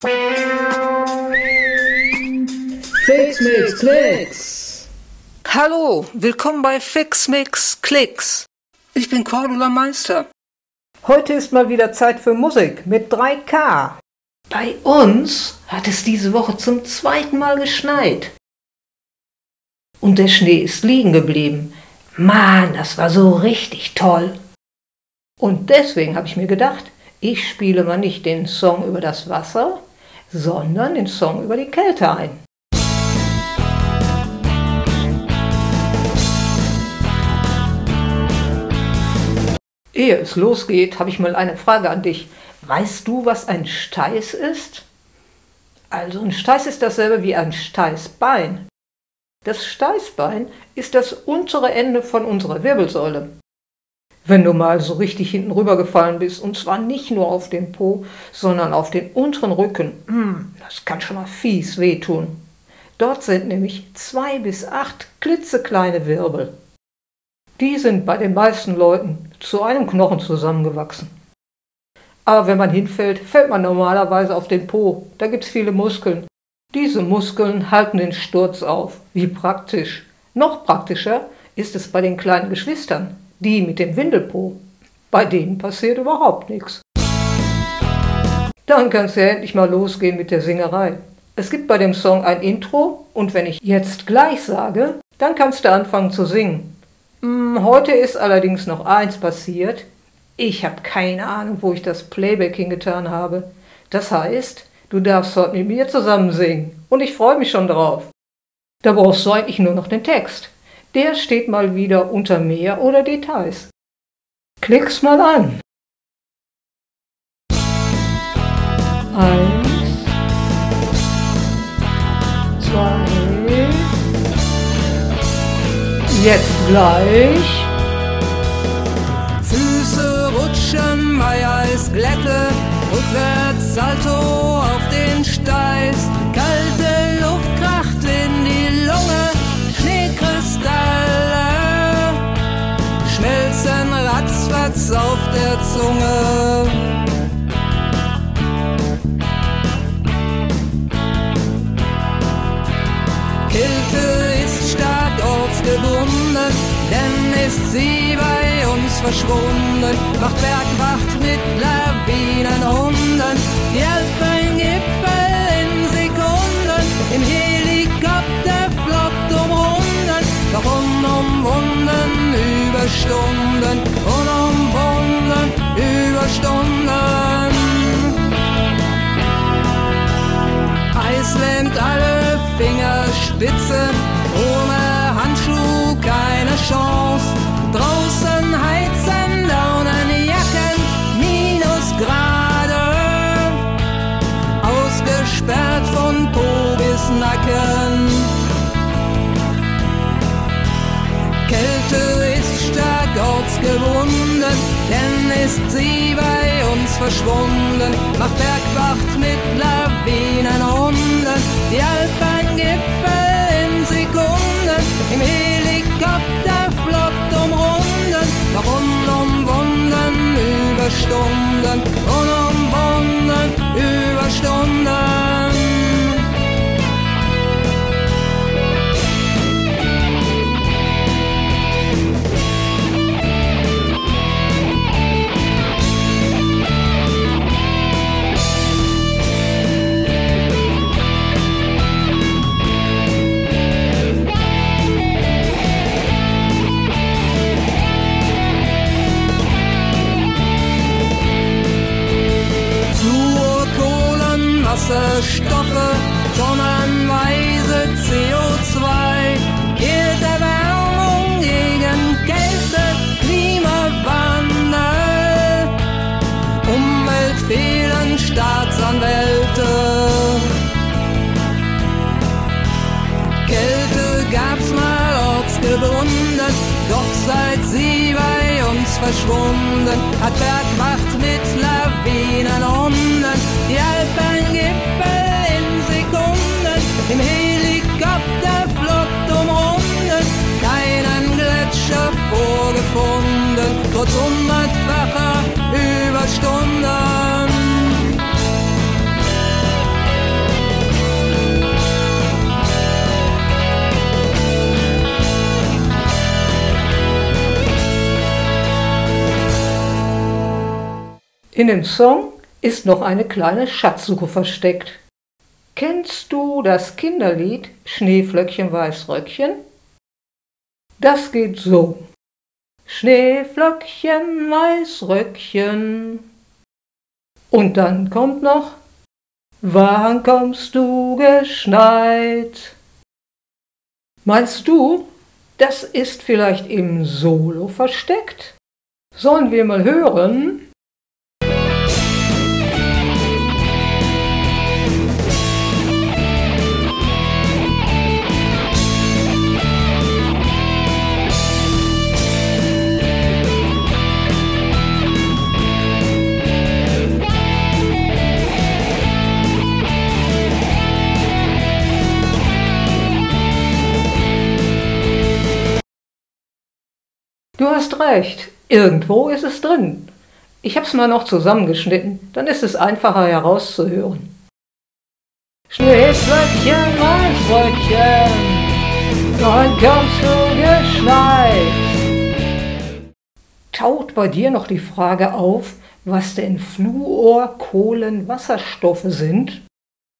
Fix Mix Klicks. Hallo, willkommen bei Fix Mix Klicks. Ich bin Cordula Meister. Heute ist mal wieder Zeit für Musik mit 3K. Bei uns hat es diese Woche zum zweiten Mal geschneit. Und der Schnee ist liegen geblieben. Mann, das war so richtig toll. Und deswegen habe ich mir gedacht, ich spiele mal nicht den Song über das Wasser, sondern den Song über die Kälte ein. Ehe es losgeht, habe ich mal eine Frage an dich. Weißt du, was ein Steiß ist? Also ein Steiß ist dasselbe wie ein Steißbein. Das Steißbein ist das untere Ende von unserer Wirbelsäule. Wenn du mal so richtig hinten rübergefallen bist, und zwar nicht nur auf den Po, sondern auf den unteren Rücken, hm, das kann schon mal fies wehtun. Dort sind nämlich zwei bis acht klitzekleine Wirbel. Die sind bei den meisten Leuten zu einem Knochen zusammengewachsen. Aber wenn man hinfällt, fällt man normalerweise auf den Po. Da gibt's viele Muskeln. Diese Muskeln halten den Sturz auf. Wie praktisch. Noch praktischer ist es bei den kleinen Geschwistern die mit dem Windelpo. Bei denen passiert überhaupt nichts. Dann kann es ja endlich mal losgehen mit der Singerei. Es gibt bei dem Song ein Intro und wenn ich jetzt gleich sage, dann kannst du anfangen zu singen. Hm, heute ist allerdings noch eins passiert. Ich habe keine Ahnung, wo ich das Playback hingetan habe. Das heißt, du darfst heute mit mir zusammen singen und ich freue mich schon drauf. Da brauchst du eigentlich nur noch den Text der steht mal wieder unter Mehr oder Details. Klick's mal an. Eins, zwei, jetzt gleich. Ortsgebunden, denn ist sie bei uns verschwunden, macht Bergwacht mit Lawinenhunden, die Alpengipfel in Sekunden. Im Helikopter flott umrunden doch unumwunden über Stunden, unumwunden über Stunden. Eis lähmt alle Fingerspitzen, Chance. Draußen heizen Daunenjacken, Minusgrade, ausgesperrt von Po bis Nacken. Kälte ist stark ortsgebunden, denn ist sie bei uns verschwunden. Macht Bergwacht mit Lawinenhunden, die Alpengipfel in Sekunden, Stunden, Wasserstoffe, tonnenweise CO2, Erderwärmung gegen Kälte, Klimawandel, Umwelt fehlen Staatsanwälte. Kälte gab's mal ortsgebunden, doch seit sie bei uns verschwunden, hat Bergwacht mit Lawinen unten Der flott umrunden, keinen Gletscher vorgefunden, trotz hundertfacher Überstunden. In dem Song ist noch eine kleine Schatzsuche versteckt. Kennst du das Kinderlied Schneeflöckchen Weißröckchen? Das geht so. Schneeflöckchen Weißröckchen. Und dann kommt noch Wann kommst du geschneit? Meinst du, das ist vielleicht im Solo versteckt? Sollen wir mal hören? Du hast recht, irgendwo ist es drin. Ich hab's mal noch zusammengeschnitten, dann ist es einfacher herauszuhören. Schneeflöckchen, Weißröckchen, wann kommst du geschneit? Taucht bei dir noch die Frage auf, was denn Fluorkohlenwasserstoffe sind?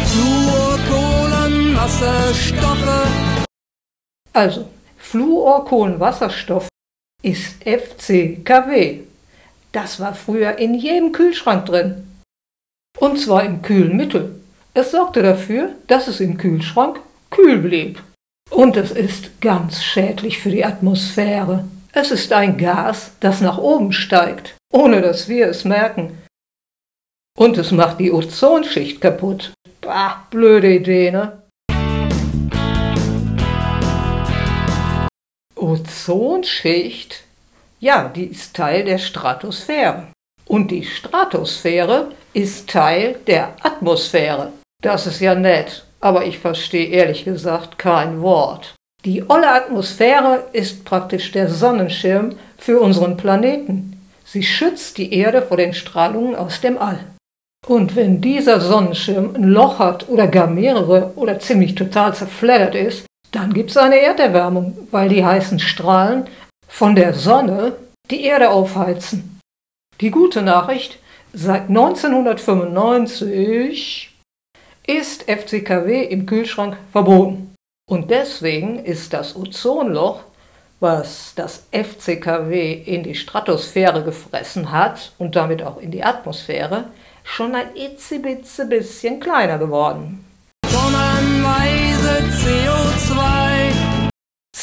Fluorkohlenwasserstoffe. Also, Fluorkohlenwasserstoff ist FCKW. Das war früher in jedem Kühlschrank drin. Und zwar im Kühlmittel. Es sorgte dafür, dass es im Kühlschrank kühl blieb. Und es ist ganz schädlich für die Atmosphäre. Es ist ein Gas, das nach oben steigt, ohne dass wir es merken. Und es macht die Ozonschicht kaputt. Bah, blöde Idee, ne? Ozonschicht? Ja, die ist Teil der Stratosphäre. Und die Stratosphäre ist Teil der Atmosphäre. Das ist ja nett, aber ich verstehe ehrlich gesagt kein Wort. Die olle Atmosphäre ist praktisch der Sonnenschirm für unseren Planeten. Sie schützt die Erde vor den Strahlungen aus dem All. Und wenn dieser Sonnenschirm ein Loch hat oder gar mehrere oder ziemlich total zerfleddert ist, dann gibt es eine Erderwärmung, weil die heißen Strahlen von der Sonne die Erde aufheizen. Die gute Nachricht, seit 1995 ist FCKW im Kühlschrank verboten. Und deswegen ist das Ozonloch, was das FCKW in die Stratosphäre gefressen hat und damit auch in die Atmosphäre, schon ein itzibitze bisschen kleiner geworden.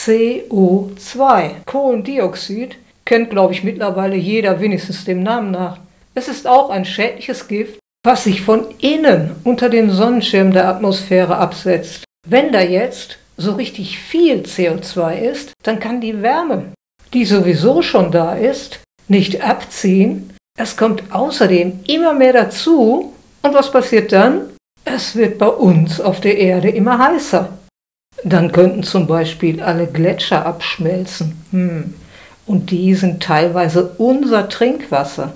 CO2. Kohlendioxid kennt, glaube ich, mittlerweile jeder wenigstens dem Namen nach. Es ist auch ein schädliches Gift, was sich von innen unter dem Sonnenschirm der Atmosphäre absetzt. Wenn da jetzt so richtig viel CO2 ist, dann kann die Wärme, die sowieso schon da ist, nicht abziehen. Es kommt außerdem immer mehr dazu. Und was passiert dann? Es wird bei uns auf der Erde immer heißer. Dann könnten zum Beispiel alle Gletscher abschmelzen. Hm. Und die sind teilweise unser Trinkwasser.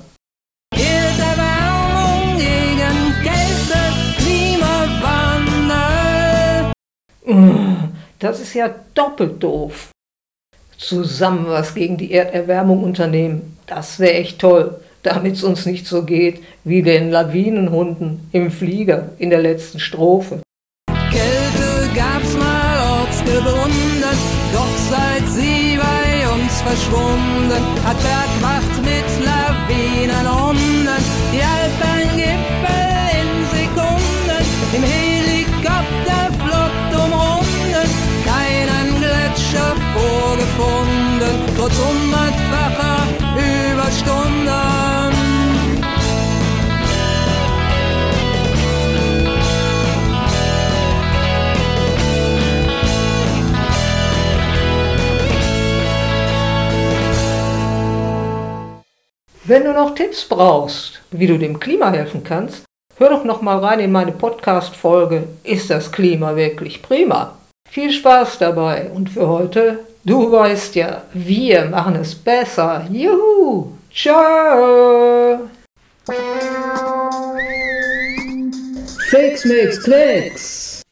Klimawandel. Das ist ja doppelt doof. Zusammen was gegen die Erderwärmung unternehmen, das wäre echt toll damit es uns nicht so geht wie den Lawinenhunden im Flieger in der letzten Strophe. Kälte gab's verschwunden, hat Bergwacht mit Lawinen unten die Alpengipfel in Sekunden. Im Helikopter flott umrunden, keinen Gletscher vorgefunden, trotz hundertfacher Wenn du noch Tipps brauchst, wie du dem Klima helfen kannst, hör doch noch mal rein in meine Podcast-Folge Ist das Klima wirklich prima? Viel Spaß dabei und für heute, du weißt ja, wir machen es besser. Juhu! Ciao! Fix Mix Klicks!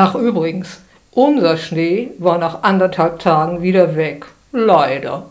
Ach übrigens, unser Schnee war nach anderthalb Tagen wieder weg. Leider.